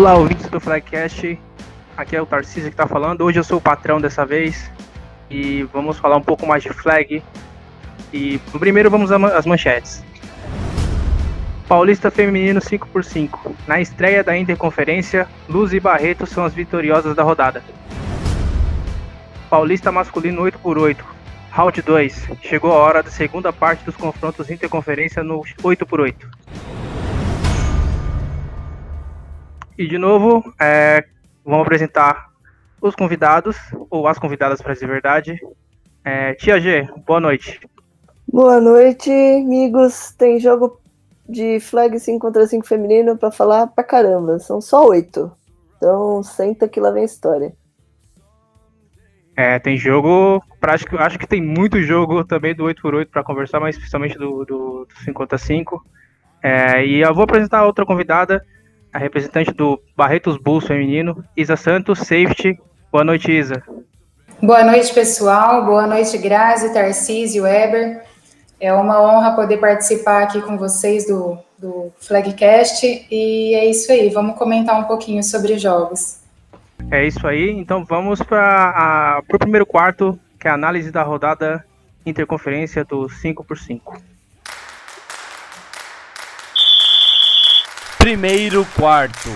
Olá, ouvintes do Flagcast. Aqui é o Tarcísio que está falando. Hoje eu sou o patrão dessa vez e vamos falar um pouco mais de flag. E primeiro vamos às manchetes. Paulista Feminino 5x5. Na estreia da Interconferência, Luz e Barreto são as vitoriosas da rodada. Paulista Masculino 8x8. Round 2. Chegou a hora da segunda parte dos confrontos Interconferência no 8x8. E de novo, é, vamos apresentar os convidados, ou as convidadas para dizer verdade. É, Tia G, boa noite. Boa noite, amigos. Tem jogo de flag 5 contra 5 feminino para falar pra caramba. São só oito. Então senta que lá vem a história. É, tem jogo, prático, acho que tem muito jogo também do 8x8 para conversar, mas principalmente do, do, do 5 contra 5. É, e eu vou apresentar outra convidada, a representante do Barretos Bulls feminino, Isa Santos, safety. Boa noite, Isa. Boa noite, pessoal. Boa noite, Grazi, Tarcísio, Weber. É uma honra poder participar aqui com vocês do, do Flagcast. E é isso aí, vamos comentar um pouquinho sobre jogos. É isso aí, então vamos para o primeiro quarto, que é a análise da rodada interconferência do 5x5. Primeiro quarto.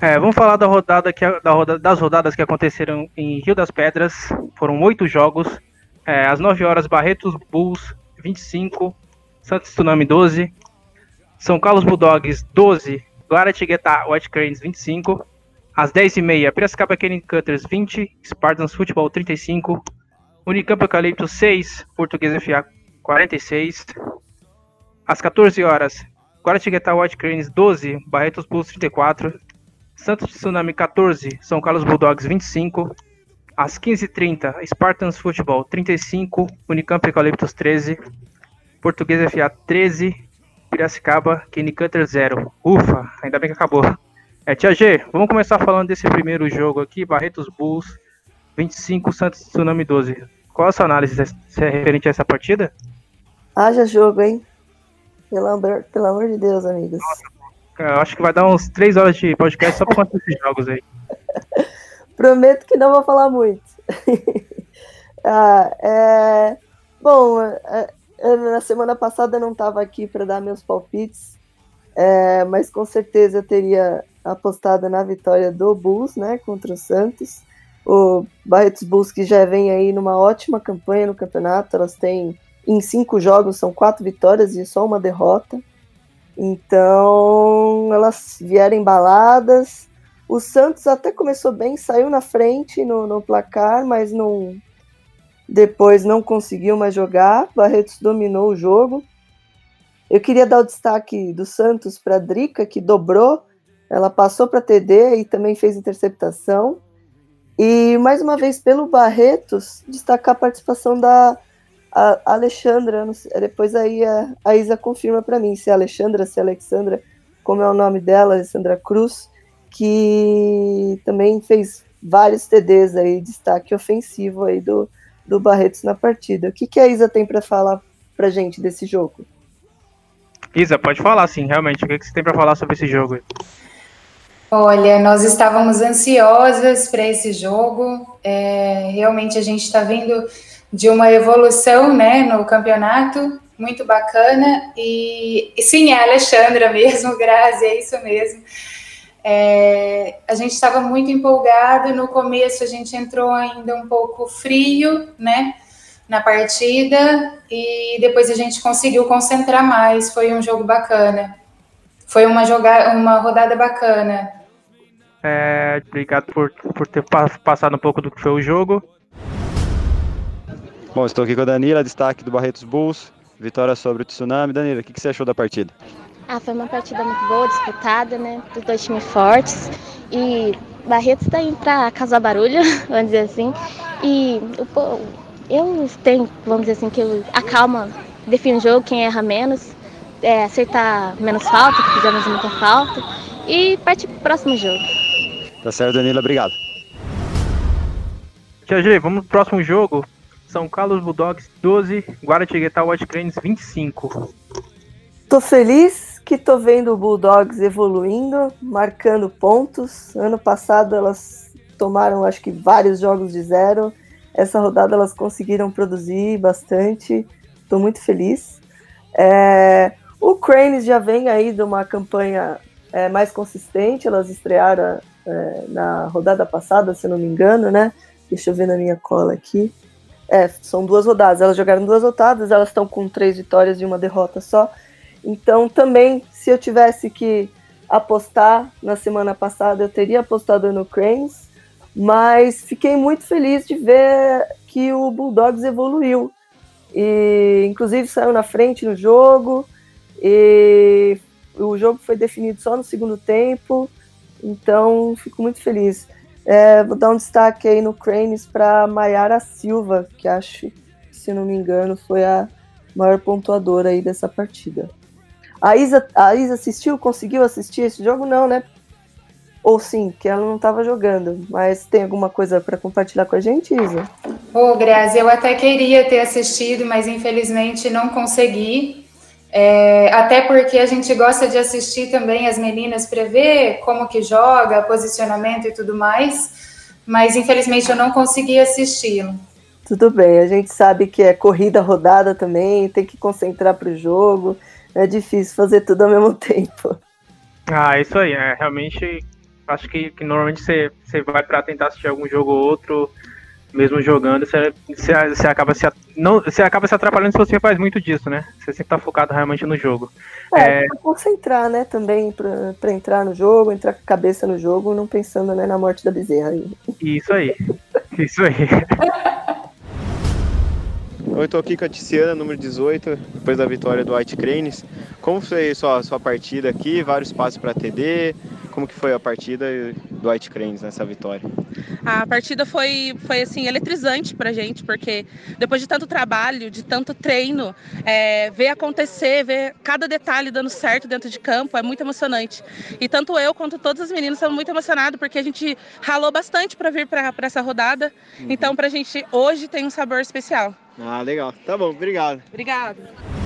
É, vamos falar da rodada que da roda, das rodadas que aconteceram em Rio das Pedras. Foram oito jogos. É, às 9 horas, Barretos Bulls 25, Santos Tsunami 12, São Carlos Bulldogs 12, Guaratinguetá White Cranes 25, às 10h30, Piracicaba Kenny Cutters 20, Spartans Futebol 35, Unicamp Eucalipto 6, Português FA 46, às 14 horas, Guaratinguetá White Cranes 12, Barretos Bulls 34, Santos Tsunami 14, São Carlos Bulldogs 25, às 15h30, Spartans Futebol 35, Unicamp Eucaliptus 13, Português FA 13, Piracicaba Kenny Cutter 0. Ufa, ainda bem que acabou. É, Tia G, vamos começar falando desse primeiro jogo aqui, Barretos Bulls 25, Santos Tsunami 12. Qual a sua análise é referente a essa partida? Haja jogo, hein? Pelo amor, pelo amor de Deus, amigos. Eu acho que vai dar uns 3 horas de podcast só por conta desses jogos aí. Prometo que não vou falar muito. ah, é... Bom, é, é, na semana passada eu não estava aqui para dar meus palpites, é, mas com certeza eu teria apostado na vitória do Bulls, né, contra o Santos. O Barretos Bulls que já vem aí numa ótima campanha no campeonato, elas têm em cinco jogos são quatro vitórias e só uma derrota. Então, elas vieram embaladas. O Santos até começou bem, saiu na frente no, no placar, mas não depois não conseguiu mais jogar. Barretos dominou o jogo. Eu queria dar o destaque do Santos para a Drica, que dobrou. Ela passou para TD e também fez interceptação. E mais uma vez, pelo Barretos, destacar a participação da a Alexandra, depois aí a, a Isa confirma para mim se é Alexandra, se é Alexandra, como é o nome dela, Alessandra Cruz, que também fez vários TDs aí, destaque ofensivo aí do, do Barretos na partida. O que, que a Isa tem para falar pra gente desse jogo? Isa, pode falar sim, realmente. O que, que você tem para falar sobre esse jogo? Olha, nós estávamos ansiosas para esse jogo. É, realmente a gente está vendo de uma evolução né, no campeonato, muito bacana. E, e sim, é a Alexandra mesmo, Grazi, é isso mesmo. É, a gente estava muito empolgado, no começo a gente entrou ainda um pouco frio, né, na partida, e depois a gente conseguiu concentrar mais, foi um jogo bacana. Foi uma, joga uma rodada bacana. É, obrigado por, por ter passado um pouco do que foi o jogo. Bom, estou aqui com a Danila, destaque do Barretos Bulls, vitória sobre o Tsunami. Danila, o que, que você achou da partida? Ah, foi uma partida muito boa, disputada, né? Dos dois times fortes. E Barretos está indo para causar barulho, vamos dizer assim. E o, eu tenho, vamos dizer assim, que eu, a calma define o jogo, quem erra menos, é, acertar menos falta, que fizemos muita falta, e partir para o próximo jogo. Tá certo, Danila, obrigado. Tia G, vamos pro próximo jogo. São Carlos Bulldogs 12, Guaratinguetá White Cranes 25. Tô feliz que tô vendo o Bulldogs evoluindo, marcando pontos. Ano passado elas tomaram, acho que, vários jogos de zero. Essa rodada elas conseguiram produzir bastante. Estou muito feliz. É, o Cranes já vem aí de uma campanha é, mais consistente. Elas estrearam é, na rodada passada, se não me engano, né? Deixa eu ver na minha cola aqui. É, são duas rodadas. Elas jogaram duas rodadas, elas estão com três vitórias e uma derrota só. Então, também, se eu tivesse que apostar na semana passada, eu teria apostado no Cranes, mas fiquei muito feliz de ver que o Bulldogs evoluiu. E, inclusive, saiu na frente no jogo, e o jogo foi definido só no segundo tempo, então fico muito feliz. É, vou dar um destaque aí no Cranes para Maiara Silva, que acho, se não me engano, foi a maior pontuadora aí dessa partida. A Isa, a Isa assistiu, conseguiu assistir esse jogo? Não, né? Ou sim, que ela não estava jogando. Mas tem alguma coisa para compartilhar com a gente, Isa? Ô, oh, Grazi, eu até queria ter assistido, mas infelizmente não consegui. É, até porque a gente gosta de assistir também as meninas para ver como que joga, posicionamento e tudo mais, mas infelizmente eu não consegui assisti-lo. Tudo bem, a gente sabe que é corrida rodada também, tem que concentrar para o jogo, é difícil fazer tudo ao mesmo tempo. Ah, isso aí, é realmente acho que, que normalmente você, você vai para tentar assistir algum jogo ou outro, mesmo jogando, você, você, você, acaba se, não, você acaba se atrapalhando se você faz muito disso, né? Você sempre tá focado realmente no jogo. É, é... concentrar, né, também, pra, pra entrar no jogo, entrar com a cabeça no jogo, não pensando né, na morte da bezerra. Isso aí, isso aí. Eu tô aqui com a Tiziana, número 18, depois da vitória do White Cranes. Como foi sua, sua partida aqui? Vários passos para TD, como que foi a partida do White Cranes nessa vitória? A partida foi, foi assim, eletrizante pra gente, porque depois de tanto trabalho, de tanto treino, é, ver acontecer, ver cada detalhe dando certo dentro de campo é muito emocionante. E tanto eu quanto todas as meninas estamos muito emocionados, porque a gente ralou bastante para vir para essa rodada. Uhum. Então, pra gente hoje tem um sabor especial. Ah, legal. Tá bom, obrigado. Obrigado.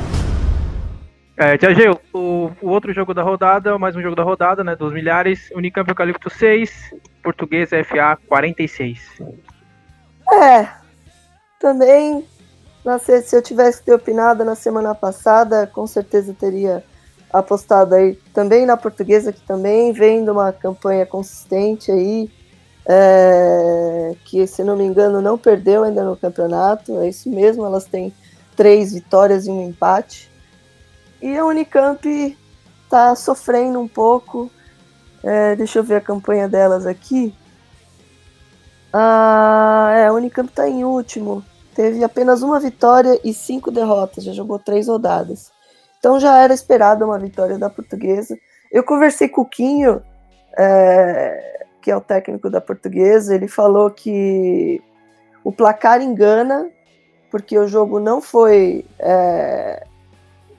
É, Tia Geu, o, o, outro jogo da rodada, mais um jogo da rodada, né? Dos milhares, Unicamp Eucalipto 6, Português FA 46. É, também, se, se eu tivesse que ter opinado na semana passada, com certeza teria apostado aí também na portuguesa, que também vem de uma campanha consistente aí, é, que se não me engano não perdeu ainda no campeonato, é isso mesmo, elas têm três vitórias e um empate. E a Unicamp está sofrendo um pouco. É, deixa eu ver a campanha delas aqui. Ah, é, a Unicamp está em último. Teve apenas uma vitória e cinco derrotas. Já jogou três rodadas. Então já era esperada uma vitória da portuguesa. Eu conversei com o Quinho, é, que é o técnico da portuguesa. Ele falou que o placar engana, porque o jogo não foi é,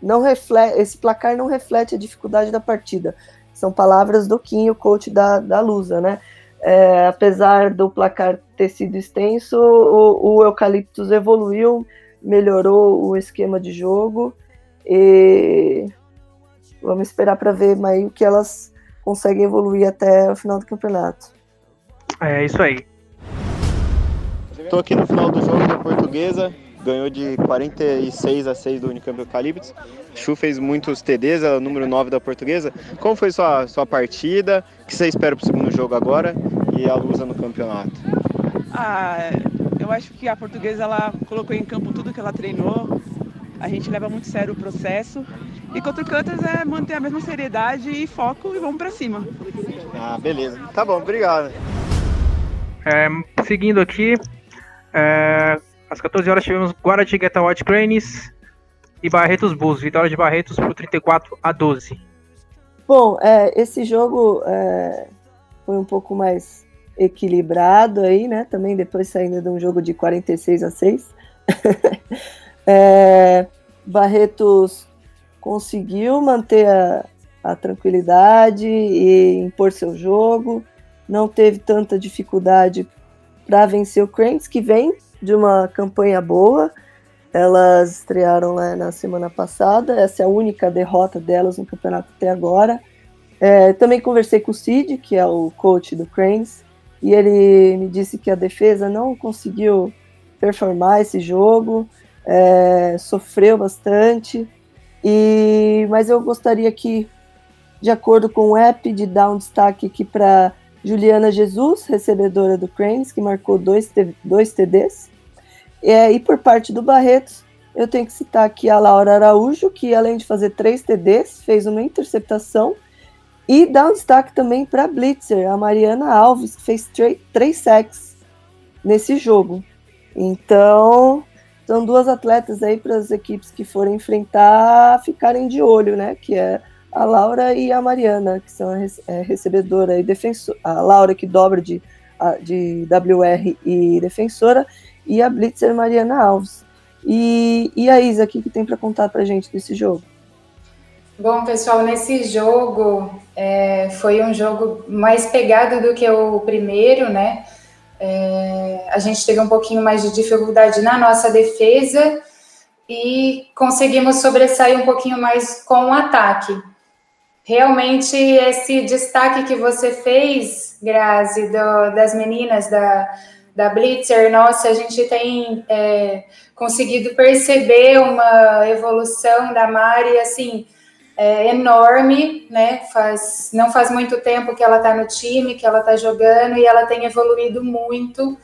não reflete, esse placar não reflete a dificuldade da partida. São palavras do Quinho, coach da, da Lusa, né? É, apesar do placar ter sido extenso, o, o Eucaliptus evoluiu, melhorou o esquema de jogo e vamos esperar para ver mais o que elas conseguem evoluir até o final do campeonato. É isso aí. Estou aqui no final do jogo da Portuguesa ganhou de 46 a 6 do Unicamp Eucaliptus. Chu fez muitos TDs, é o número 9 da portuguesa. Como foi sua, sua partida? O que você espera para o segundo jogo agora e a Lusa no campeonato? Ah, eu acho que a portuguesa ela colocou em campo tudo que ela treinou. A gente leva muito sério o processo. E contra o Cantas é manter a mesma seriedade e foco e vamos para cima. Ah, beleza. Tá bom, obrigado. É, seguindo aqui, é, às 14 horas tivemos Guaratingueta White Cranes e Barretos Bulls. Vitória de Barretos por 34 a 12. Bom, é, esse jogo é, foi um pouco mais equilibrado aí, né? Também depois saindo de um jogo de 46 a 6. é, Barretos conseguiu manter a, a tranquilidade e impor seu jogo. Não teve tanta dificuldade para vencer o Cranes, que vem de uma campanha boa. Elas estrearam lá na semana passada, essa é a única derrota delas no campeonato até agora. É, também conversei com o Cid, que é o coach do Cranes, e ele me disse que a defesa não conseguiu performar esse jogo, é, sofreu bastante, e mas eu gostaria que, de acordo com o app, de dar um destaque aqui para Juliana Jesus, recebedora do Cranes, que marcou dois, dois TDs. É, e por parte do Barretos, eu tenho que citar aqui a Laura Araújo, que além de fazer três TDs, fez uma interceptação. E dar um destaque também para a Blitzer, a Mariana Alves, que fez três sacks nesse jogo. Então, são duas atletas aí para as equipes que forem enfrentar ficarem de olho, né? Que é a Laura e a Mariana, que são a é, recebedora e defensora, a Laura que dobra de, de WR e defensora, e a Blitzer Mariana Alves. E, e a Isa, o que, que tem para contar para gente desse jogo? Bom, pessoal, nesse jogo é, foi um jogo mais pegado do que o primeiro, né? É, a gente teve um pouquinho mais de dificuldade na nossa defesa e conseguimos sobressair um pouquinho mais com o ataque. Realmente, esse destaque que você fez, Grazi, do, das meninas da, da Blitzer, nossa, a gente tem é, conseguido perceber uma evolução da Mari, assim, é, enorme, né? Faz, não faz muito tempo que ela está no time, que ela está jogando, e ela tem evoluído muito.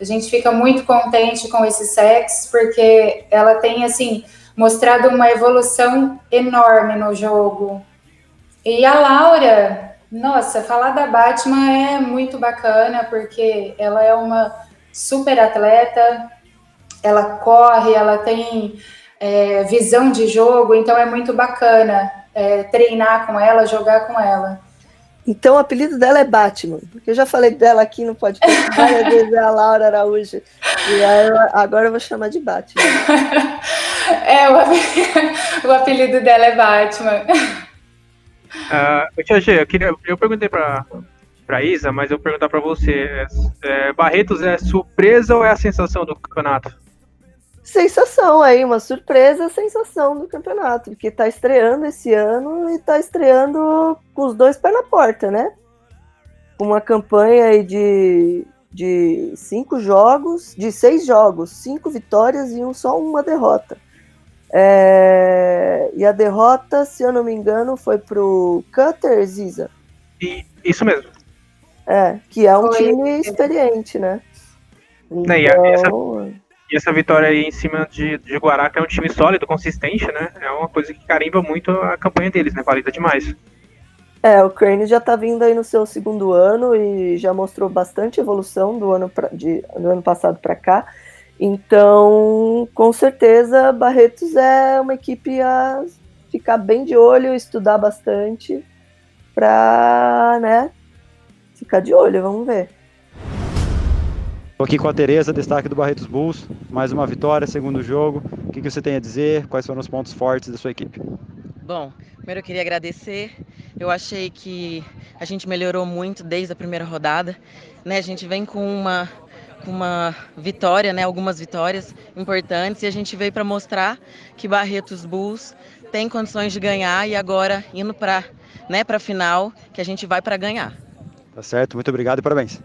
A gente fica muito contente com esse sexo, porque ela tem, assim, mostrado uma evolução enorme no jogo. E a Laura, nossa, falar da Batman é muito bacana, porque ela é uma super atleta, ela corre, ela tem é, visão de jogo, então é muito bacana é, treinar com ela, jogar com ela. Então o apelido dela é Batman, porque eu já falei dela aqui no podcast várias vezes, é a Laura Araújo. E agora eu vou chamar de Batman. é, o apelido, o apelido dela é Batman. Uh, Tia G, eu, queria, eu perguntei para para Isa, mas eu vou perguntar para você. É, é, Barretos é surpresa ou é a sensação do campeonato? Sensação aí, uma surpresa, sensação do campeonato, porque tá estreando esse ano e tá estreando com os dois pés na porta, né? Uma campanha aí de, de cinco jogos, de seis jogos, cinco vitórias e um, só uma derrota. É, e a derrota, se eu não me engano, foi pro Cutter Ziza. E, isso mesmo. É, que é um foi. time experiente, né? Então... e, essa, e, essa, vitória aí em cima de, de Guará, que é um time sólido, consistente, né? É uma coisa que carimba muito a campanha deles, né? Valida demais. É, o Crane já tá vindo aí no seu segundo ano e já mostrou bastante evolução do ano, pra, de, do ano passado para cá. Então, com certeza, Barretos é uma equipe a ficar bem de olho, estudar bastante para, né, ficar de olho, vamos ver. Estou aqui com a Tereza, destaque do Barretos Bulls, mais uma vitória, segundo jogo. O que, que você tem a dizer? Quais foram os pontos fortes da sua equipe? Bom, primeiro eu queria agradecer. Eu achei que a gente melhorou muito desde a primeira rodada. Né? A gente vem com uma uma vitória, né, algumas vitórias importantes e a gente veio para mostrar que Barretos Bulls tem condições de ganhar e agora indo para né, para a final que a gente vai para ganhar. Tá certo, muito obrigado e parabéns.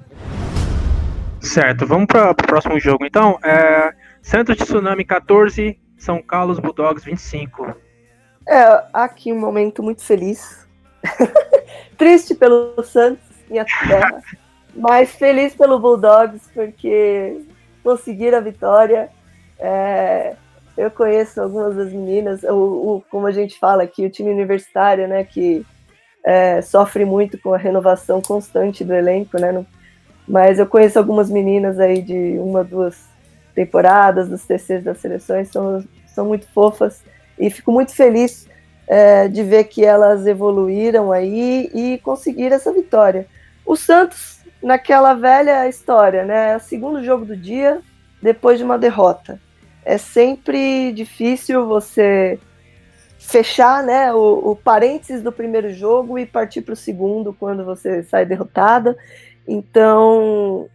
Certo, vamos para o próximo jogo então. É, Santos de Tsunami 14, São Carlos Bulldogs 25. É, aqui um momento muito feliz. Triste pelo Santos, minha terra. Mas feliz pelo Bulldogs, porque conseguiram a vitória. É, eu conheço algumas das meninas, o, o, como a gente fala aqui, o time universitário, né, que é, sofre muito com a renovação constante do elenco, né, no, mas eu conheço algumas meninas aí de uma, duas temporadas dos TCs das seleções, são, são muito fofas e fico muito feliz é, de ver que elas evoluíram aí e conseguiram essa vitória. O Santos naquela velha história, né? É segundo jogo do dia depois de uma derrota. É sempre difícil você fechar né, o, o parênteses do primeiro jogo e partir para o segundo quando você sai derrotada. Então,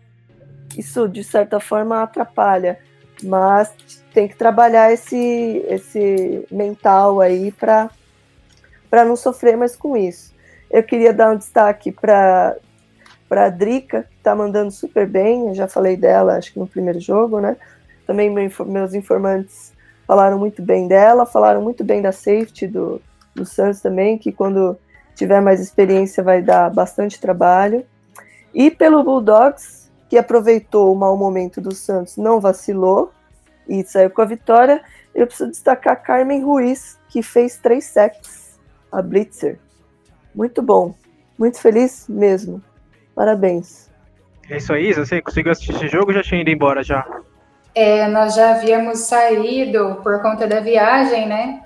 isso de certa forma atrapalha. Mas tem que trabalhar esse, esse mental aí para não sofrer mais com isso. Eu queria dar um destaque para para a Drica, que está mandando super bem, eu já falei dela, acho que no primeiro jogo, né? Também meus informantes falaram muito bem dela, falaram muito bem da safety do, do Santos também, que quando tiver mais experiência vai dar bastante trabalho. E pelo Bulldogs, que aproveitou o mau momento do Santos, não vacilou e saiu com a vitória. Eu preciso destacar Carmen Ruiz, que fez três sacks, a Blitzer. Muito bom, muito feliz mesmo. Parabéns. É isso aí, você conseguiu assistir esse jogo ou já tinha ido embora já? É, nós já havíamos saído por conta da viagem, né?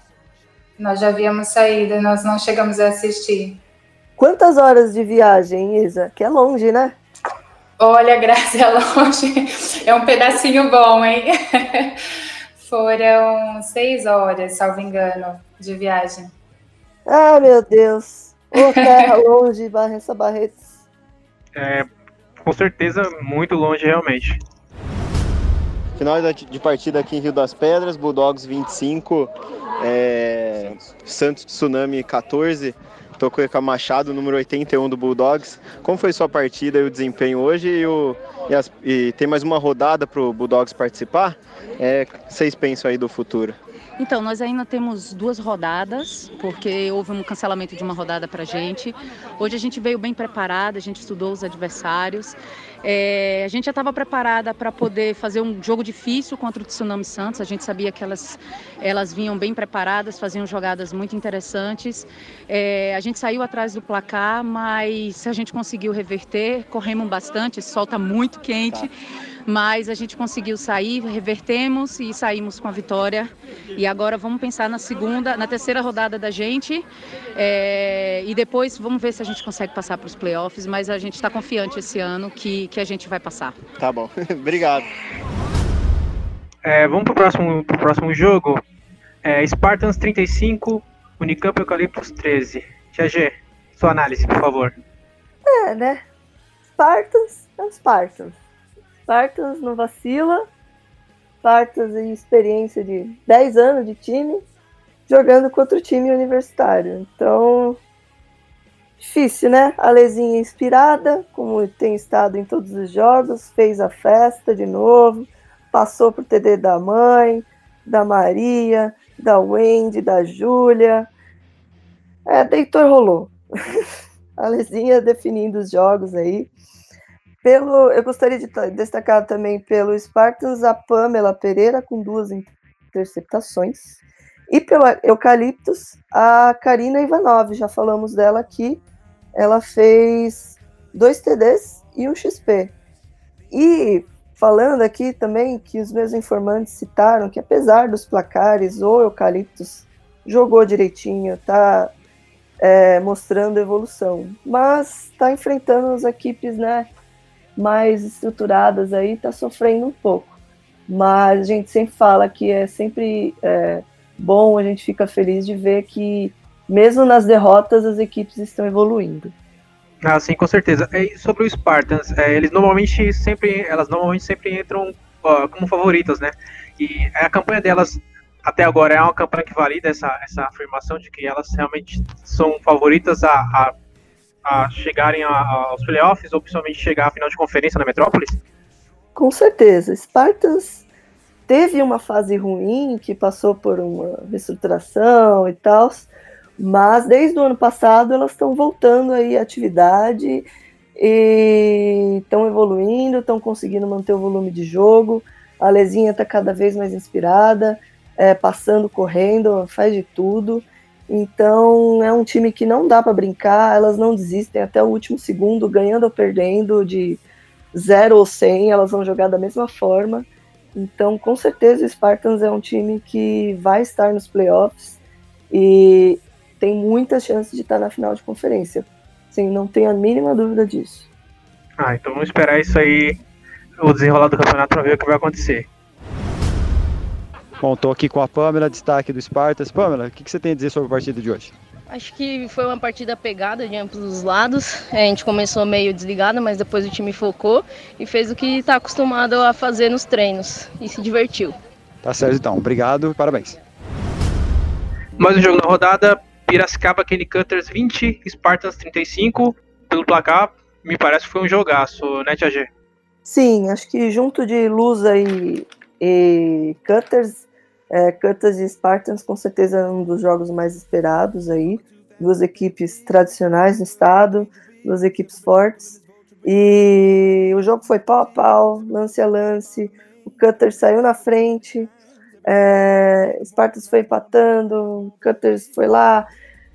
Nós já havíamos saído, nós não chegamos a assistir. Quantas horas de viagem, Isa? Que é longe, né? Olha, Graça, é longe. É um pedacinho bom, hein? Foram seis horas, salvo engano, de viagem. Ah, meu Deus. Ô, terra longe, essa Barretos. É, com certeza, muito longe, realmente. Final de partida aqui em Rio das Pedras, Bulldogs 25, é, Santos Tsunami 14. Tocou com a Machado, número 81 do Bulldogs. Como foi sua partida e o desempenho hoje? E, o, e, as, e tem mais uma rodada para o Bulldogs participar? É, vocês pensam aí do futuro? Então, nós ainda temos duas rodadas, porque houve um cancelamento de uma rodada para a gente. Hoje a gente veio bem preparada, a gente estudou os adversários. É, a gente já estava preparada para poder fazer um jogo difícil contra o Tsunami Santos. A gente sabia que elas, elas vinham bem preparadas, faziam jogadas muito interessantes. É, a gente saiu atrás do placar, mas a gente conseguiu reverter. Corremos bastante, o sol está muito quente. Tá mas a gente conseguiu sair, revertemos e saímos com a vitória. E agora vamos pensar na segunda, na terceira rodada da gente é, e depois vamos ver se a gente consegue passar para os playoffs, mas a gente está confiante esse ano que, que a gente vai passar. Tá bom, obrigado. É, vamos para o próximo, pro próximo jogo. É, Spartans 35, Unicamp Eucaliptus 13. Tia G, sua análise, por favor. É, né? Spartans é Spartans. Spartans não vacila. Spartans em experiência de 10 anos de time, jogando contra o time universitário. Então, difícil, né? A Lezinha inspirada, como tem estado em todos os jogos, fez a festa de novo, passou pro TD da mãe, da Maria, da Wendy, da Júlia. É, deitou e rolou. a Lezinha definindo os jogos aí. Pelo, eu gostaria de destacar também pelo Spartans a Pamela Pereira com duas interceptações. E pelo Eucaliptus, a Karina Ivanov, já falamos dela aqui. Ela fez dois TDs e um XP. E falando aqui também que os meus informantes citaram que apesar dos placares, o Eucaliptus jogou direitinho, tá é, mostrando evolução. Mas está enfrentando as equipes, né? Mais estruturadas aí está sofrendo um pouco. Mas a gente sempre fala que é sempre é, bom, a gente fica feliz de ver que mesmo nas derrotas as equipes estão evoluindo. Ah, sim, com certeza. E sobre o Spartans, é, eles normalmente sempre, elas normalmente sempre entram ó, como favoritas, né? E a campanha delas até agora é uma campanha que valida essa, essa afirmação de que elas realmente são favoritas a, a a chegarem aos playoffs ou principalmente chegar à final de conferência na Metrópolis? Com certeza. Spartans teve uma fase ruim que passou por uma reestruturação e tal, mas desde o ano passado elas estão voltando aí à atividade e estão evoluindo, estão conseguindo manter o volume de jogo. A Lezinha está cada vez mais inspirada, é, passando, correndo, faz de tudo. Então é um time que não dá para brincar, elas não desistem até o último segundo, ganhando ou perdendo de 0 ou 100, elas vão jogar da mesma forma. Então, com certeza, o Spartans é um time que vai estar nos playoffs e tem muitas chances de estar na final de conferência. Sim, não tenho a mínima dúvida disso. Ah, então vamos esperar isso aí, o desenrolar do campeonato, para ver o que vai acontecer. Bom, estou aqui com a Pamela, destaque do Spartas. Pamela, o que, que, você tem a dizer sobre a partida de hoje? Acho que foi uma partida pegada de ambos os lados. É, a gente começou meio desligado, mas depois o time focou e fez o que está acostumado a fazer nos treinos e se divertiu. Tá certo então. Obrigado, parabéns. Mais um jogo da rodada, Piracicaba Kenny Cutters 20, Spartans 35. Pelo placar, me parece que foi um jogaço, né, Tia G? Sim, acho que junto de Lusa e, e Cutters, é, e Spartans com certeza é um dos jogos mais esperados aí. Duas equipes tradicionais no estado, duas equipes fortes. E o jogo foi pau a pau, lance a lance. O Cutters saiu na frente, é, Spartans foi empatando, Cutters foi lá,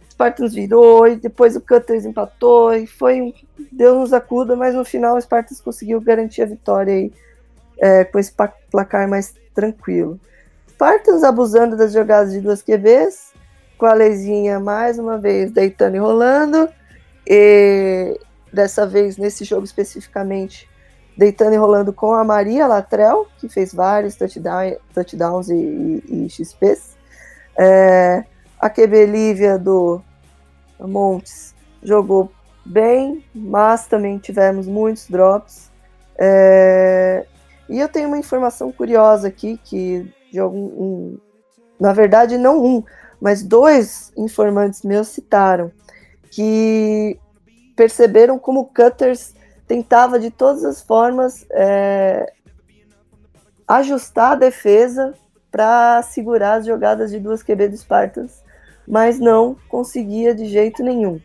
Spartans virou, e depois o Cutters empatou, e foi. Deus nos acuda, mas no final o Spartans conseguiu garantir a vitória aí, é, com esse placar mais tranquilo. Spartans abusando das jogadas de duas QBs, com a Leizinha mais uma vez deitando e rolando, e dessa vez nesse jogo especificamente deitando e rolando com a Maria Latrell, que fez vários touchdown, touchdowns e, e, e XPs. É, a QB Lívia do Montes jogou bem, mas também tivemos muitos drops. É, e eu tenho uma informação curiosa aqui, que de algum, um, na verdade não um, mas dois informantes meus citaram, que perceberam como Cutters tentava de todas as formas é, ajustar a defesa para segurar as jogadas de duas QB do Spartans, mas não conseguia de jeito nenhum.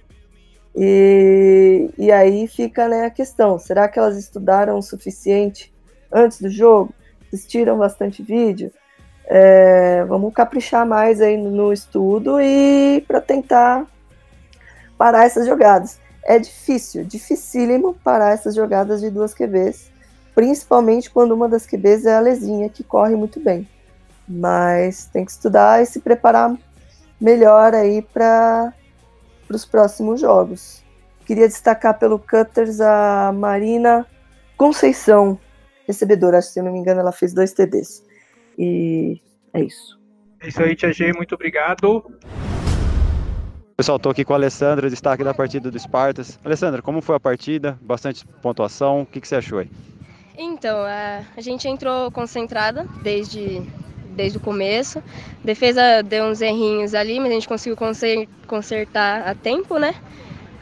E, e aí fica né, a questão: será que elas estudaram o suficiente antes do jogo? Assistiram bastante vídeo? É, vamos caprichar mais aí no, estudo e para tentar parar essas jogadas é difícil, dificílimo parar essas jogadas de duas QBs, principalmente quando uma das QBs é a Lezinha, que corre muito bem. Mas tem que estudar e se preparar melhor aí para os próximos jogos. Queria destacar pelo Cutters a Marina Conceição, recebedora, se eu não me engano, ela fez dois TDs. E é isso. É isso aí, Tia G, muito obrigado. Pessoal, estou aqui com a Alessandra, destaque da partida do Spartas. Alessandra, como foi a partida? Bastante pontuação, o que, que você achou aí? Então, a, a gente entrou concentrada desde, desde o começo. Defesa deu uns errinhos ali, mas a gente conseguiu consertar a tempo, né?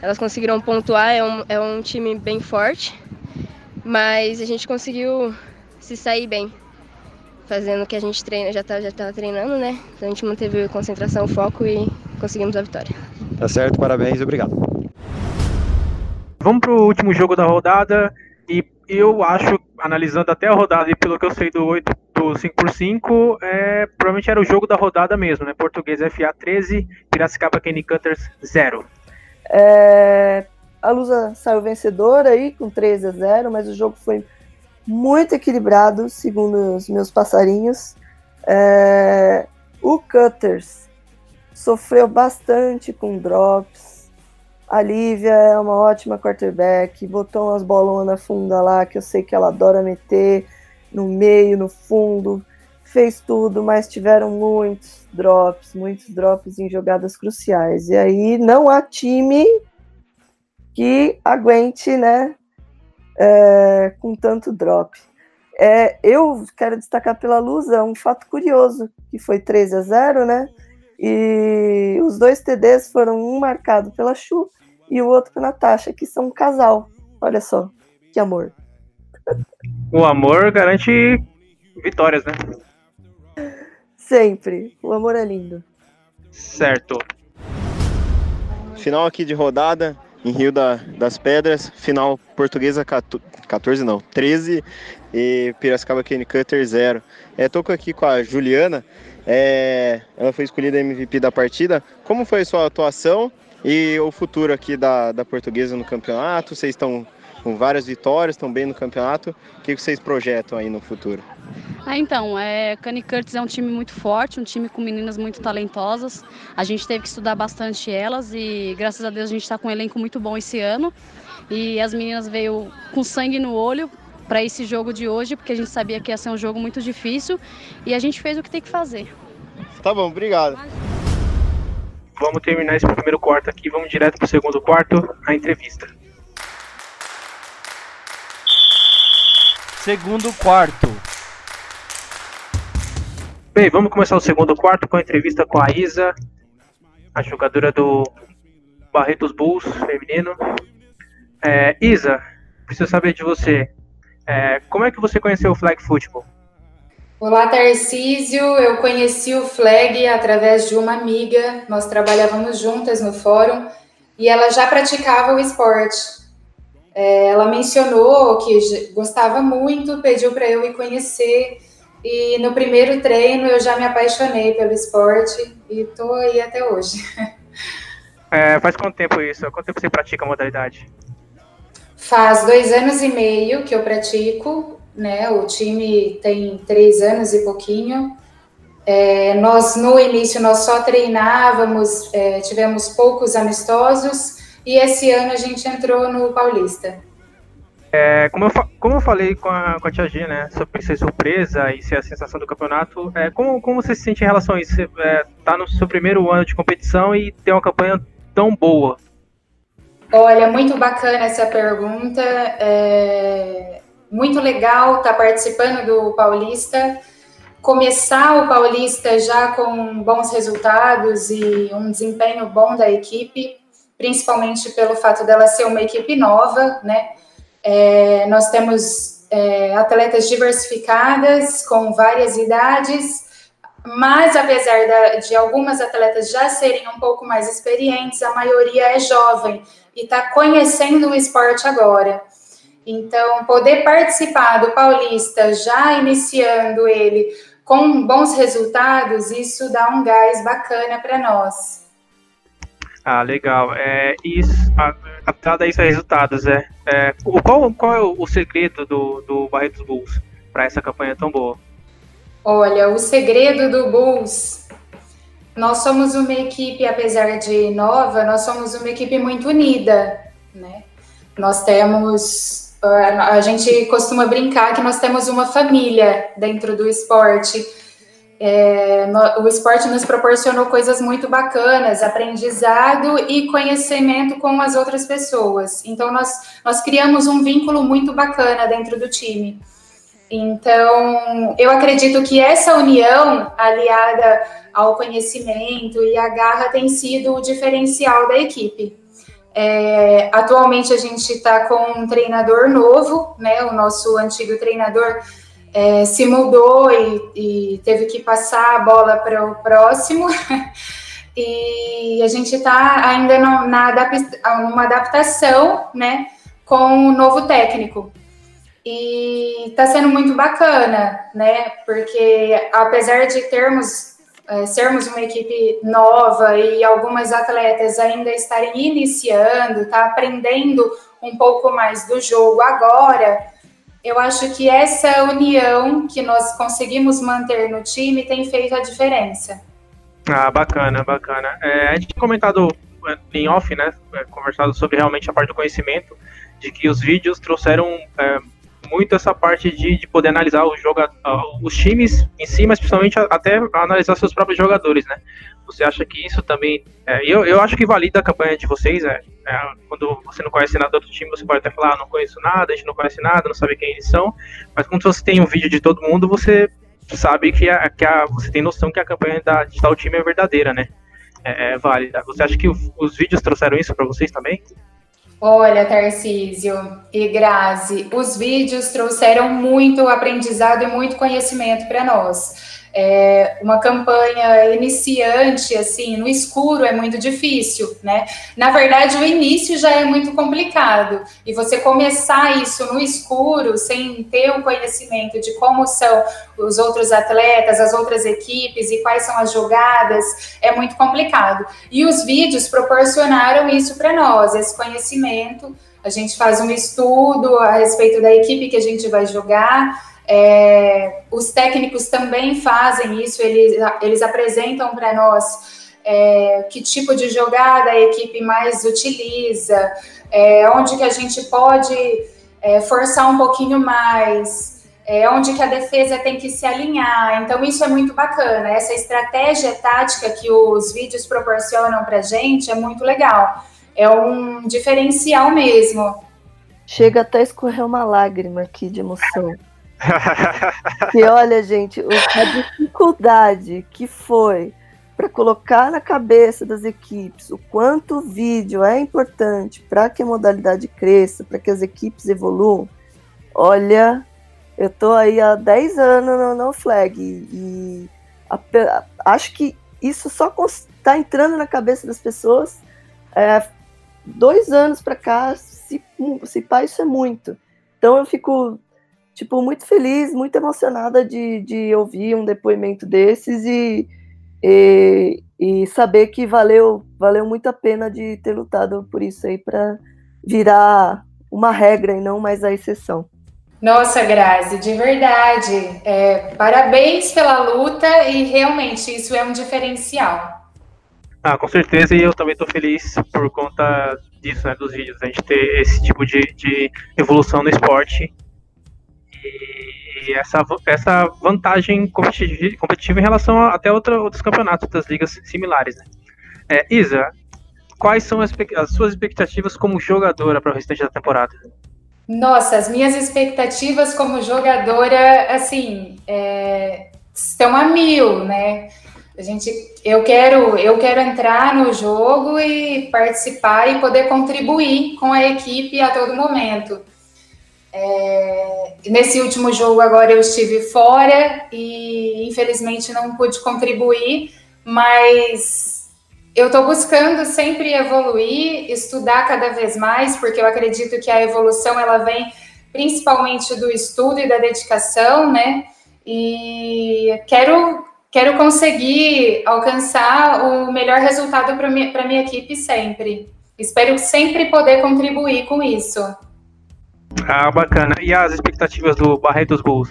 Elas conseguiram pontuar, é um, é um time bem forte, mas a gente conseguiu se sair bem, fazendo o que a gente treina, já estava já tá treinando, né? Então a gente manteve concentração, foco e conseguimos a vitória. Tá certo, parabéns obrigado. Vamos para o último jogo da rodada e eu acho, analisando até a rodada e pelo que eu sei do 8 do 5x5, é, provavelmente era o jogo da rodada mesmo, né? Português FA 13, Piracicaba Kenny Cutters 0. É, a Lusa saiu vencedora aí com 13 a 0, mas o jogo foi muito equilibrado, segundo os meus passarinhos. É, o Cutters sofreu bastante com drops. A Lívia é uma ótima quarterback, botou umas bolonas na funda lá, que eu sei que ela adora meter, no meio, no fundo, fez tudo, mas tiveram muitos drops, muitos drops em jogadas cruciais. E aí não há time que aguente, né, é, com tanto drop. É, eu quero destacar pela Lusa um fato curioso, que foi 13 a 0, né? E os dois TDs foram um marcado pela Chu e o outro pela Natasha, que são um casal. Olha só, que amor. O amor garante vitórias, né? Sempre. O amor é lindo. Certo. Final aqui de rodada em Rio da, das Pedras, final portuguesa 14 não, 13 e Piracicaba Kenny Cutter 0. É, aqui com a Juliana, é, ela foi escolhida MVP da partida. Como foi a sua atuação e o futuro aqui da, da portuguesa no campeonato? Vocês estão com várias vitórias, estão bem no campeonato. O que vocês projetam aí no futuro? Ah, então, é, Cani Curtis é um time muito forte, um time com meninas muito talentosas. A gente teve que estudar bastante elas e graças a Deus a gente está com um elenco muito bom esse ano. E as meninas veio com sangue no olho para esse jogo de hoje, porque a gente sabia que ia ser um jogo muito difícil e a gente fez o que tem que fazer. Tá bom, obrigado. vamos terminar esse primeiro quarto aqui, vamos direto pro segundo quarto, a entrevista. Segundo quarto. Bem, vamos começar o segundo quarto com a entrevista com a Isa, a jogadora do Barretos Bulls feminino. É, Isa, preciso saber de você. É, como é que você conheceu o flag football? Olá, Tarcísio. Eu conheci o flag através de uma amiga. Nós trabalhávamos juntas no fórum e ela já praticava o esporte. É, ela mencionou que gostava muito, pediu para eu ir conhecer. E no primeiro treino eu já me apaixonei pelo esporte e estou aí até hoje. É, faz quanto tempo isso? Quanto tempo você pratica a modalidade? Faz dois anos e meio que eu pratico, né? O time tem três anos e pouquinho. É, nós no início nós só treinávamos, é, tivemos poucos amistosos e esse ano a gente entrou no Paulista. É, como, eu, como eu falei com a, com a Tia G, né, sobre ser surpresa e ser a sensação do campeonato, é, como, como você se sente em relação a isso? Você é, tá no seu primeiro ano de competição e ter uma campanha tão boa? Olha, muito bacana essa pergunta. É muito legal estar tá participando do Paulista. Começar o Paulista já com bons resultados e um desempenho bom da equipe, principalmente pelo fato dela ser uma equipe nova, né? É, nós temos é, atletas diversificadas com várias idades mas apesar da, de algumas atletas já serem um pouco mais experientes, a maioria é jovem e está conhecendo o esporte agora. Então, poder participar do Paulista já iniciando ele com bons resultados, isso dá um gás bacana para nós. Ah, legal. É, isso, atrás isso é resultados, é, é, qual, qual é o segredo do, do Barretos Bulls para essa campanha tão boa? Olha, o segredo do Bulls. Nós somos uma equipe, apesar de nova, nós somos uma equipe muito unida, né? Nós temos, a gente costuma brincar que nós temos uma família dentro do esporte. É, no, o esporte nos proporcionou coisas muito bacanas, aprendizado e conhecimento com as outras pessoas. Então, nós, nós criamos um vínculo muito bacana dentro do time. Então, eu acredito que essa união, aliada ao conhecimento e à garra, tem sido o diferencial da equipe. É, atualmente a gente está com um treinador novo, né? O nosso antigo treinador é, se mudou e, e, teve que passar a bola para o próximo. e a gente está ainda no, na numa adaptação, né? Com o novo técnico. E está sendo muito bacana, né? Porque apesar de termos é, sermos uma equipe nova e algumas atletas ainda estarem iniciando, tá aprendendo um pouco mais do jogo agora, eu acho que essa união que nós conseguimos manter no time tem feito a diferença. Ah, bacana, bacana. É, a gente tinha comentado é, em off, né? É, conversado sobre realmente a parte do conhecimento, de que os vídeos trouxeram é, muito essa parte de, de poder analisar o jogo, os times em si, mas principalmente até analisar seus próprios jogadores, né? Você acha que isso também. É, eu, eu acho que valida a campanha de vocês, é, é, quando você não conhece nada do outro time, você pode até falar, ah, não conheço nada, a gente não conhece nada, não sabe quem eles são, mas quando você tem um vídeo de todo mundo, você sabe que, a, que a, você tem noção que a campanha da, de tal time é verdadeira, né? É, é válida. Você acha que os vídeos trouxeram isso para vocês também? Olha, Tarcísio e Grazi, os vídeos trouxeram muito aprendizado e muito conhecimento para nós é, uma campanha iniciante, assim, no escuro é muito difícil, né? Na verdade, o início já é muito complicado. E você começar isso no escuro, sem ter o conhecimento de como são os outros atletas, as outras equipes e quais são as jogadas, é muito complicado. E os vídeos proporcionaram isso para nós, esse conhecimento. A gente faz um estudo a respeito da equipe que a gente vai jogar é, os técnicos também fazem isso, eles, eles apresentam para nós é, que tipo de jogada a equipe mais utiliza, é, onde que a gente pode é, forçar um pouquinho mais. é onde que a defesa tem que se alinhar. Então, isso é muito bacana. Essa estratégia tática que os vídeos proporcionam para gente é muito legal. É um diferencial mesmo. Chega até a escorrer uma lágrima aqui de emoção. e olha, gente, a dificuldade que foi para colocar na cabeça das equipes o quanto o vídeo é importante para que a modalidade cresça, para que as equipes evoluam. Olha, eu tô aí há 10 anos no, no flag e a, acho que isso só está entrando na cabeça das pessoas é, dois anos para cá, se, se pá, isso é muito. Então eu fico tipo muito feliz, muito emocionada de, de ouvir um depoimento desses e, e, e saber que valeu valeu muito a pena de ter lutado por isso aí para virar uma regra e não mais a exceção. Nossa, Grazi, de verdade. É, parabéns pela luta e realmente isso é um diferencial. Ah, com certeza, e eu também estou feliz por conta disso, né, dos vídeos, a gente ter esse tipo de, de evolução no esporte e essa, essa vantagem competitiva, em relação a, até outra, outros campeonatos, outras ligas similares. Né? É, Isa, quais são as, as suas expectativas como jogadora para o restante da temporada? Nossa, as minhas expectativas como jogadora, assim, é, estão a mil, né? A gente, eu quero, eu quero entrar no jogo e participar e poder contribuir com a equipe a todo momento. É, nesse último jogo agora eu estive fora e infelizmente não pude contribuir, mas eu estou buscando sempre evoluir, estudar cada vez mais, porque eu acredito que a evolução ela vem principalmente do estudo e da dedicação, né? E quero quero conseguir alcançar o melhor resultado para minha, minha equipe sempre. Espero sempre poder contribuir com isso. Ah, bacana. E as expectativas do Barretos Bulls?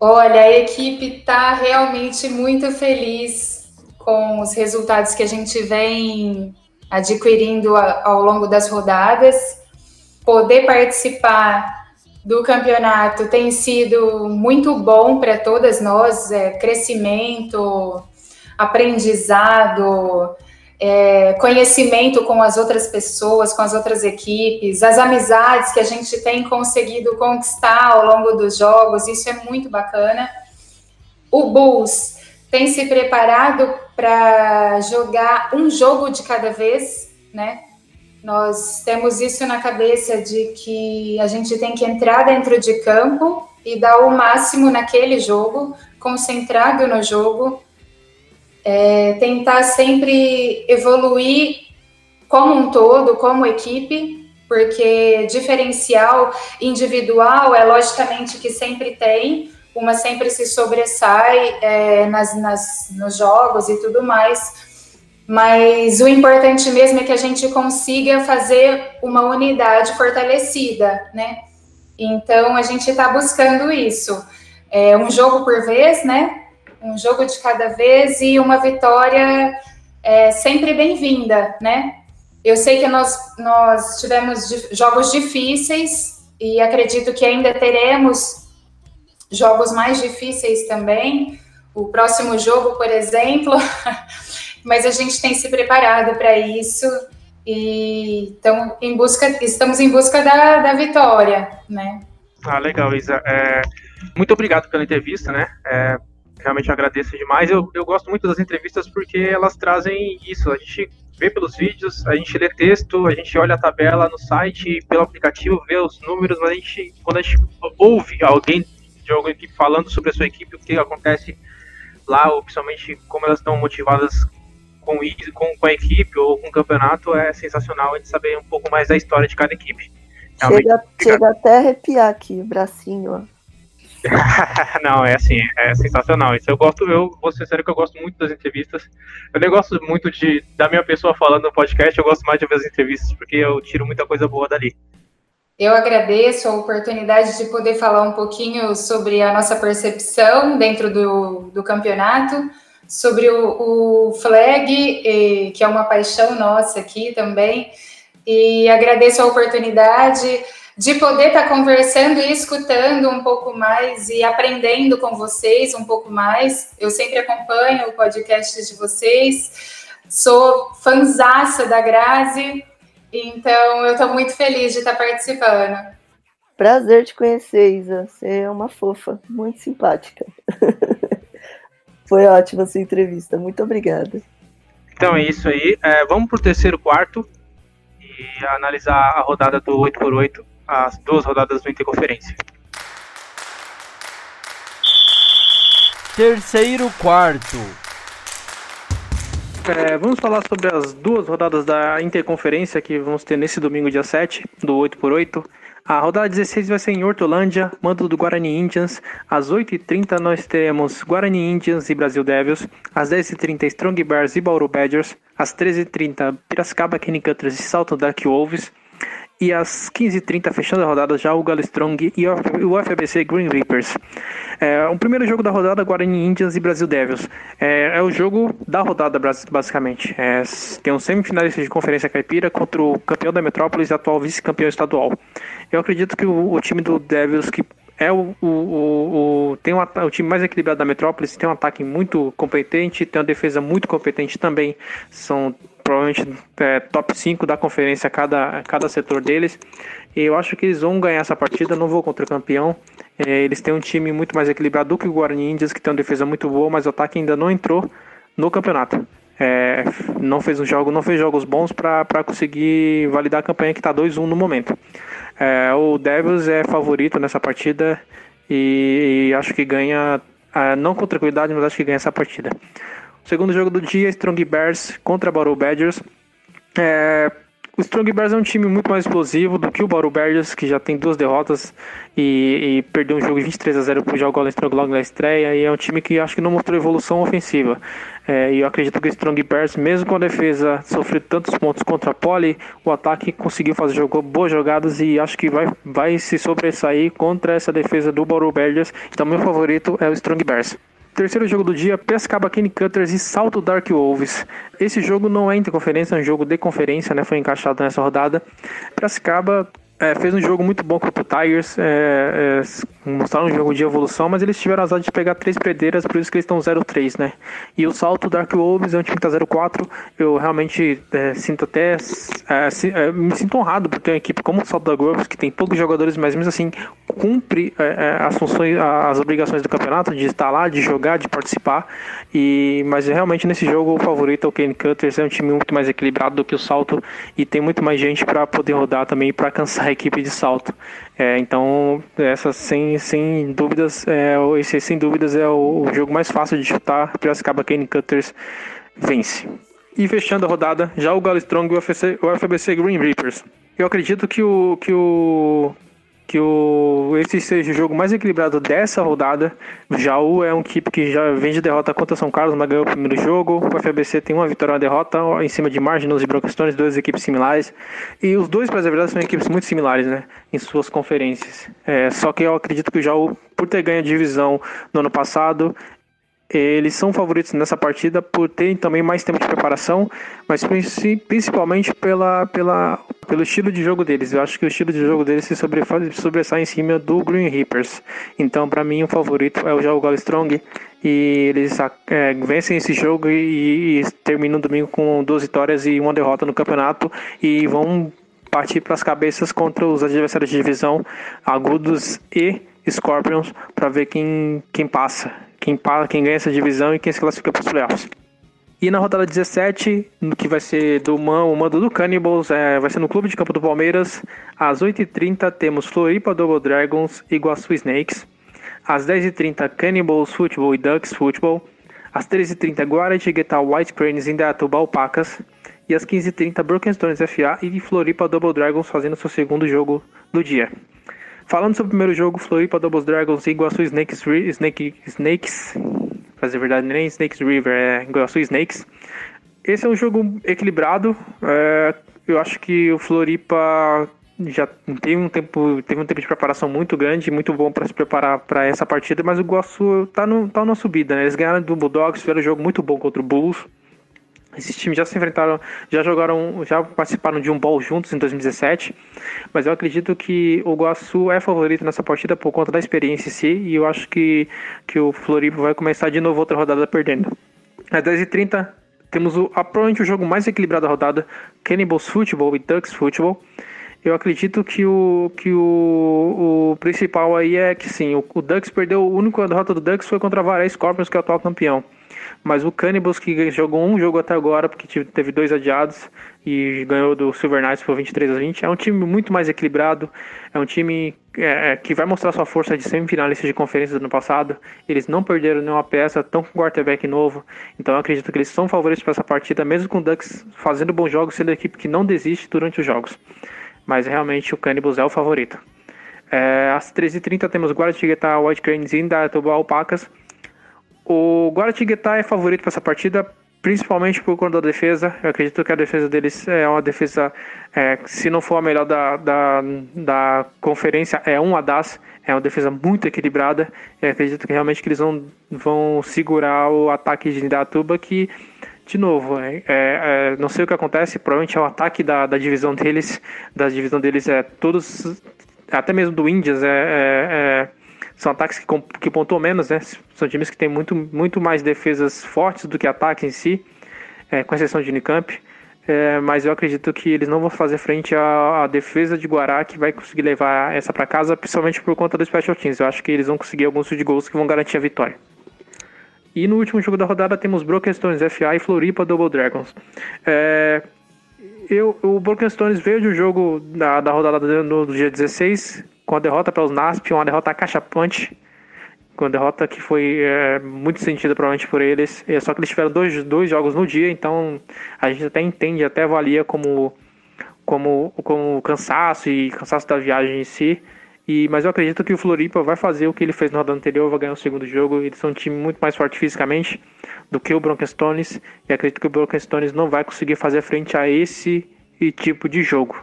Olha, a equipe está realmente muito feliz com os resultados que a gente vem adquirindo ao longo das rodadas. Poder participar do campeonato tem sido muito bom para todas nós é, crescimento, aprendizado, é, conhecimento com as outras pessoas, com as outras equipes, as amizades que a gente tem conseguido conquistar ao longo dos jogos, isso é muito bacana. O Bulls tem se preparado para jogar um jogo de cada vez, né? Nós temos isso na cabeça de que a gente tem que entrar dentro de campo e dar o máximo naquele jogo, concentrado no jogo, é, tentar sempre evoluir como um todo, como equipe, porque diferencial individual é logicamente que sempre tem, uma sempre se sobressai é, nas, nas, nos jogos e tudo mais, mas o importante mesmo é que a gente consiga fazer uma unidade fortalecida, né? Então a gente está buscando isso, é, um jogo por vez, né? Um jogo de cada vez e uma vitória é, sempre bem-vinda, né? Eu sei que nós, nós tivemos jogos difíceis e acredito que ainda teremos jogos mais difíceis também. O próximo jogo, por exemplo, mas a gente tem se preparado para isso e então, em busca, estamos em busca da, da vitória, né? Ah, legal, Isa. É, muito obrigado pela entrevista, né? É, realmente agradeço demais. Eu, eu gosto muito das entrevistas porque elas trazem isso. A gente vê pelos vídeos, a gente lê texto, a gente olha a tabela no site, pelo aplicativo, vê os números, mas a gente, quando a gente ouve alguém de alguma equipe falando sobre a sua equipe, o que acontece lá, ou principalmente como elas estão motivadas com, com, com a equipe ou com o campeonato, é sensacional a gente saber um pouco mais da história de cada equipe. chega, chega até arrepiar aqui o bracinho, ó. não, é assim, é sensacional. Isso eu gosto, eu vou ser sério que eu gosto muito das entrevistas. Eu nem gosto muito de da minha pessoa falando no podcast, eu gosto mais de ver as entrevistas, porque eu tiro muita coisa boa dali. Eu agradeço a oportunidade de poder falar um pouquinho sobre a nossa percepção dentro do, do campeonato, sobre o, o flag, que é uma paixão nossa aqui também, e agradeço a oportunidade de poder estar tá conversando e escutando um pouco mais e aprendendo com vocês um pouco mais. Eu sempre acompanho o podcast de vocês, sou fanzaça da Grazi, então eu estou muito feliz de estar tá participando. Prazer te conhecer, Isa. Você é uma fofa, muito simpática. Foi ótima essa entrevista, muito obrigada. Então é isso aí. É, vamos para o terceiro quarto e analisar a rodada do 8x8 as duas rodadas do Interconferência. Terceiro quarto. É, vamos falar sobre as duas rodadas da Interconferência que vamos ter nesse domingo, dia 7, do 8x8. A rodada 16 vai ser em Hortolândia, mando do Guarani Indians. Às 8h30 nós teremos Guarani Indians e Brasil Devils. Às 10h30 Strong Bears e Bauru Badgers. Às 13h30 Piracicaba Kenny Cutters e Salto Dark Wolves. E às 15h30, fechando a rodada, já o Galo Strong e o FBC Green Reapers. É, o primeiro jogo da rodada, Guarani Indians e Brasil Devils. É, é o jogo da rodada, basicamente. É, tem um semifinalista de Conferência Caipira contra o campeão da Metrópolis e atual vice-campeão estadual. Eu acredito que o, o time do Devils, que é o, o, o, tem um, o time mais equilibrado da Metrópolis, tem um ataque muito competente, tem uma defesa muito competente também. São provavelmente é, top 5 da conferência cada, cada setor deles. E eu acho que eles vão ganhar essa partida, não vou contra o campeão. É, eles têm um time muito mais equilibrado do que o Guarani Indians, que tem uma defesa muito boa, mas o ataque ainda não entrou no campeonato. É, não fez um jogo, não fez jogos bons para conseguir validar a campanha que está 2-1 no momento. É, o Devils é favorito nessa partida e, e acho que ganha, é, não com tranquilidade, mas acho que ganha essa partida. Segundo jogo do dia, Strong Bears contra Bauru Badgers. É, o Strong Bears é um time muito mais explosivo do que o Bauru Badgers, que já tem duas derrotas e, e perdeu um jogo de 23 a 0 para o Jogo Strong logo na estreia. E é um time que acho que não mostrou evolução ofensiva. É, e eu acredito que o Strong Bears, mesmo com a defesa sofreu tantos pontos contra a Poli, o ataque conseguiu fazer jogou boas jogadas e acho que vai, vai se sobressair contra essa defesa do Bauru Badgers. Então, meu favorito é o Strong Bears. Terceiro jogo do dia, Pescaba Kenny Cutters e Salto Dark Wolves. Esse jogo não é interconferência, é um jogo de conferência, né? Foi encaixado nessa rodada. Pescaba é, fez um jogo muito bom contra o Tigers, é, é, mostraram um jogo de evolução, mas eles tiveram azar de pegar três pedreiras, por isso que eles estão 0-3, né? E o salto Dark Wolves é um time que tá 0-4, eu realmente é, sinto até, é, se, é, me sinto honrado por ter uma equipe como o salto Dark Wolves, que tem poucos jogadores, mas mesmo assim cumpre as funções, as obrigações do campeonato, de estar lá, de jogar, de participar, e mas realmente nesse jogo o favorito é o Kane Cutters, é um time muito mais equilibrado do que o salto, e tem muito mais gente para poder rodar também, para cansar a equipe de salto. É, então, essa sem, sem dúvidas, é, esse sem dúvidas é o, o jogo mais fácil de chutar. Piracicaba Kane Cutters vence. E fechando a rodada, já o Galo Strong e o, o FBC Green Reapers. Eu acredito que o, que o que o, esse seja o jogo mais equilibrado dessa rodada. Jaú é um equipe que já vem de derrota contra São Carlos, mas ganhou o primeiro jogo. O FBC tem uma vitória e uma derrota em cima de Marginals e Brockstones, duas equipes similares. E os dois, para verdade, são equipes muito similares, né? Em suas conferências. É, só que eu acredito que o Jaú, por ter ganho a divisão no ano passado, eles são favoritos nessa partida por terem também mais tempo de preparação, mas principalmente pela, pela, pelo estilo de jogo deles. Eu acho que o estilo de jogo deles se sobressai em cima do Green Reapers. Então, para mim, o favorito é o Galo Strong. E eles é, vencem esse jogo e, e terminam o domingo com duas vitórias e uma derrota no campeonato. E vão partir para as cabeças contra os adversários de divisão, Agudos e Scorpions, para ver quem, quem passa quem, quem ganha essa divisão e quem se classifica para os playoffs. E na rodada 17, no que vai ser do man, o mando do Cannibals, é, vai ser no Clube de Campo do Palmeiras. Às 8h30 temos Floripa Double Dragons e Iguaçu Snakes. Às 10h30, Cannibals Football e Ducks Football. Às 13h30, Guarati Guitar White Cranes e Indaiatuba Alpacas. E às 15h30, Broken Stones FA e Floripa Double Dragons fazendo seu segundo jogo do dia. Falando sobre o primeiro jogo, Floripa Doubles Dragons e Iguaçu Snakes, Snake, Snakes, fazer verdade, nem Snakes River, é Iguaçu Snakes. Esse é um jogo equilibrado. É, eu acho que o Floripa já teve um tempo, teve um tempo de preparação muito grande, muito bom para se preparar para essa partida, mas o Iguaçu tá, no, tá numa subida, né? Eles ganharam do Bulldogs, fizeram um jogo muito bom contra o Bulls. Esses times já se enfrentaram, já jogaram, já participaram de um ball juntos em 2017, mas eu acredito que o Guaçu é favorito nessa partida por conta da experiência em si, e eu acho que, que o Floripa vai começar de novo outra rodada perdendo. Às 10h30 temos o, provavelmente o jogo mais equilibrado da rodada, Cannibals Football e Ducks Football. Eu acredito que o, que o, o principal aí é que sim, o, o Ducks perdeu, a única derrota do Ducks foi contra a Varé Scorpions, que é o atual campeão. Mas o Cannibals, que jogou um jogo até agora, porque teve dois adiados e ganhou do Silver Knights por 23 a 20, é um time muito mais equilibrado. É um time é, é, que vai mostrar sua força de semifinalista de conferência do ano passado. Eles não perderam nenhuma peça, estão com quarterback novo. Então eu acredito que eles são favoritos para essa partida, mesmo com o Ducks fazendo bons jogos, sendo a equipe que não desiste durante os jogos. Mas realmente o Cannibals é o favorito. É, às 13h30 temos Guaratinguetá, White Cranes e Indaiatuba Alpacas. O Guaratinguetá é favorito para essa partida, principalmente por conta da defesa. Eu acredito que a defesa deles é uma defesa, é, se não for a melhor da, da, da conferência, é uma das. É uma defesa muito equilibrada. Eu acredito que realmente que eles vão, vão segurar o ataque de Indaiatuba, que de novo, é, é, não sei o que acontece, provavelmente é o ataque da, da divisão deles, da divisão deles é todos, até mesmo do Indians, é, é, é são ataques que, que pontuam menos, né? São times que têm muito, muito mais defesas fortes do que ataques em si, é, com exceção de Unicamp. É, mas eu acredito que eles não vão fazer frente à, à, defesa de Guará, que vai conseguir levar essa para casa, principalmente por conta do Special Teams. Eu acho que eles vão conseguir alguns de gols que vão garantir a vitória. E no último jogo da rodada temos Broken Stones FA e Floripa Double Dragons. É, eu, o Broken Stones veio de um jogo da, da rodada no, no dia 16, com a derrota para os NASP, uma derrota cachapante, com uma derrota que foi é, muito sentida provavelmente por eles. É, só que eles tiveram dois, dois jogos no dia, então a gente até entende, até avalia como, como, como cansaço e cansaço da viagem em si. E, mas eu acredito que o Floripa vai fazer o que ele fez no rodada anterior, vai ganhar o segundo jogo. Eles são um time muito mais forte fisicamente do que o Bronkenstones. E acredito que o Bronkenstones não vai conseguir fazer frente a esse tipo de jogo.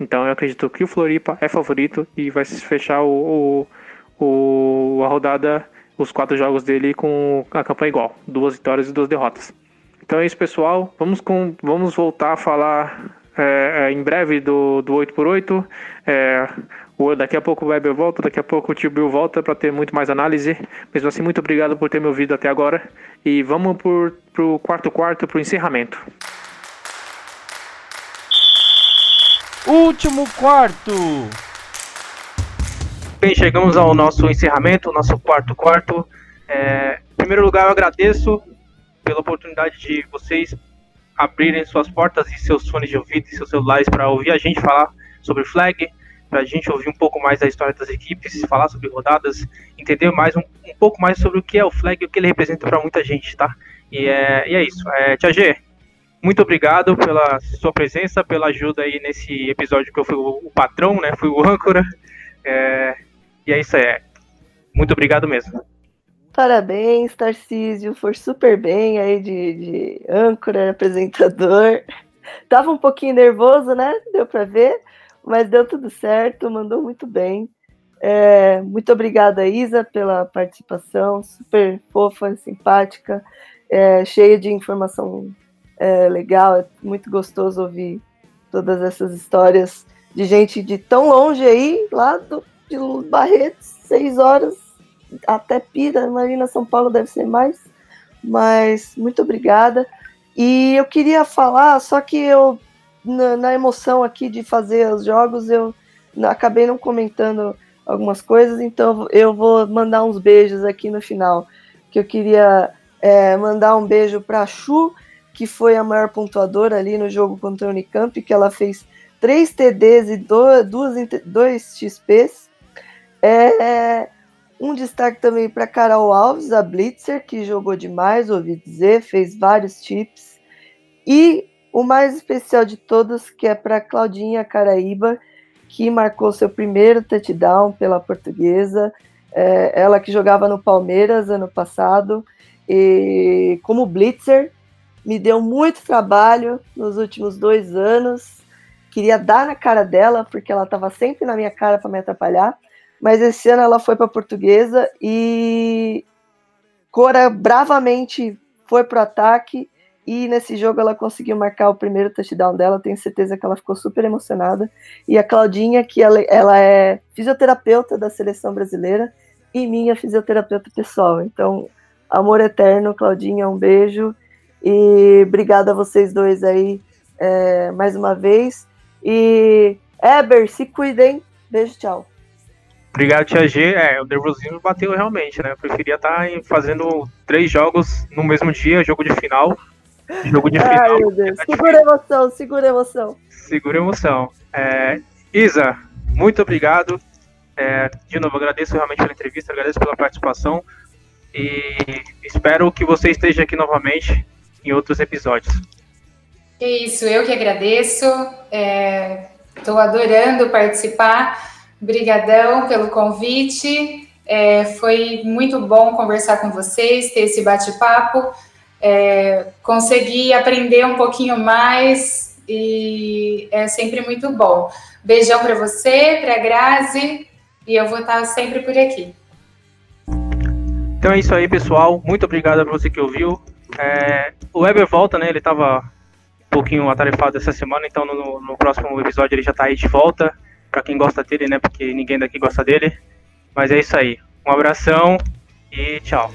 Então eu acredito que o Floripa é favorito e vai fechar o, o, o, a rodada, os quatro jogos dele com a campanha igual, duas vitórias e duas derrotas. Então é isso, pessoal. Vamos, com, vamos voltar a falar é, é em breve do, do 8x8. É, daqui a pouco o Weber volta, daqui a pouco o tio Bill volta para ter muito mais análise. Mesmo assim, muito obrigado por ter me ouvido até agora. E vamos para o quarto quarto, para o encerramento. Último quarto. Bem, chegamos ao nosso encerramento, nosso quarto quarto. É, em primeiro lugar, eu agradeço pela oportunidade de vocês abrirem suas portas e seus fones de ouvido e seus celulares para ouvir a gente falar sobre flag, para a gente ouvir um pouco mais da história das equipes, falar sobre rodadas, entender mais um, um pouco mais sobre o que é o flag e o que ele representa para muita gente, tá? E é, e é isso. É, Tia G, muito obrigado pela sua presença, pela ajuda aí nesse episódio que eu fui o, patrão, né? Fui o âncora. É, e é isso aí. Muito obrigado mesmo. Parabéns, Tarcísio. Foi super bem aí de, de âncora, apresentador. Tava um pouquinho nervoso, né? Deu para ver, mas deu tudo certo, mandou muito bem. É, muito obrigada, Isa, pela participação, super fofa, simpática, é, cheia de informação é legal, é muito gostoso ouvir todas essas histórias de gente de tão longe aí, lá do, de Barretos, seis horas até Pira, Marina São Paulo deve ser mais, mas muito obrigada. E eu queria falar, só que eu, na, na emoção aqui de fazer os jogos, eu acabei não comentando algumas coisas, então eu vou mandar uns beijos aqui no final. Que eu queria é, mandar um beijo para a Chu, que foi a maior pontuadora ali no jogo contra a Unicamp, que ela fez três TDs e dois, dois XPs. É, um destaque também para Carol Alves, a Blitzer, que jogou demais, ouvi dizer, fez vários tips. E o mais especial de todos, que é para Claudinha Caraíba, que marcou seu primeiro touchdown pela portuguesa. É, ela que jogava no Palmeiras ano passado, e como Blitzer, me deu muito trabalho nos últimos dois anos. Queria dar na cara dela, porque ela estava sempre na minha cara para me atrapalhar. Mas esse ano ela foi para portuguesa e Cora bravamente foi para o ataque E nesse jogo ela conseguiu marcar o primeiro touchdown dela. Tenho certeza que ela ficou super emocionada. E a Claudinha, que ela, ela é fisioterapeuta da seleção brasileira e minha fisioterapeuta pessoal. Então, amor eterno, Claudinha, um beijo. E obrigada a vocês dois aí é, mais uma vez. E Eber, se cuidem. Beijo, tchau. Obrigado, Tia G. É, o nervosismo bateu realmente, né? Eu preferia estar fazendo três jogos no mesmo dia, jogo de final. Jogo de final. Ai, meu Deus. Segura a emoção, segura a emoção. Segura emoção. É, Isa, muito obrigado. É, de novo, agradeço realmente pela entrevista, agradeço pela participação e espero que você esteja aqui novamente em outros episódios. É isso, eu que agradeço. Estou é, adorando participar. Obrigadão pelo convite. É, foi muito bom conversar com vocês, ter esse bate-papo. É, consegui aprender um pouquinho mais e é sempre muito bom. Beijão para você, para Grazi, e eu vou estar sempre por aqui. Então é isso aí, pessoal. Muito obrigado a você que ouviu. É, o Weber volta, né? Ele estava um pouquinho atarefado essa semana, então no, no próximo episódio ele já está aí de volta. Para quem gosta dele, né? Porque ninguém daqui gosta dele. Mas é isso aí. Um abração e tchau.